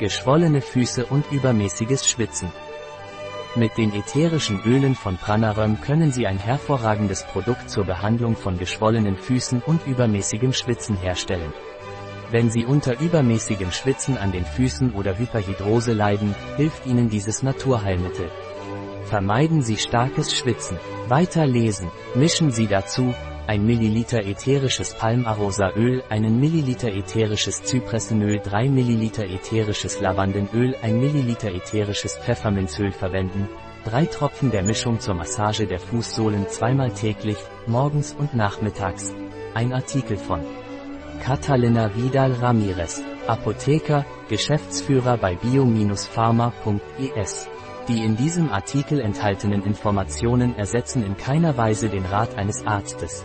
geschwollene Füße und übermäßiges Schwitzen. Mit den ätherischen Ölen von Pranaröm können Sie ein hervorragendes Produkt zur Behandlung von geschwollenen Füßen und übermäßigem Schwitzen herstellen. Wenn Sie unter übermäßigem Schwitzen an den Füßen oder Hyperhidrose leiden, hilft Ihnen dieses Naturheilmittel. Vermeiden Sie starkes Schwitzen. Weiter lesen. Mischen Sie dazu 1 ml ätherisches Palmarosaöl, 1 ml ätherisches Zypressenöl, 3 ml ätherisches Lavandenöl, 1 ml ätherisches Pfefferminzöl verwenden, 3 Tropfen der Mischung zur Massage der Fußsohlen zweimal täglich, morgens und nachmittags. Ein Artikel von Catalina Vidal Ramirez, Apotheker, Geschäftsführer bei bio-pharma.es. Die in diesem Artikel enthaltenen Informationen ersetzen in keiner Weise den Rat eines Arztes.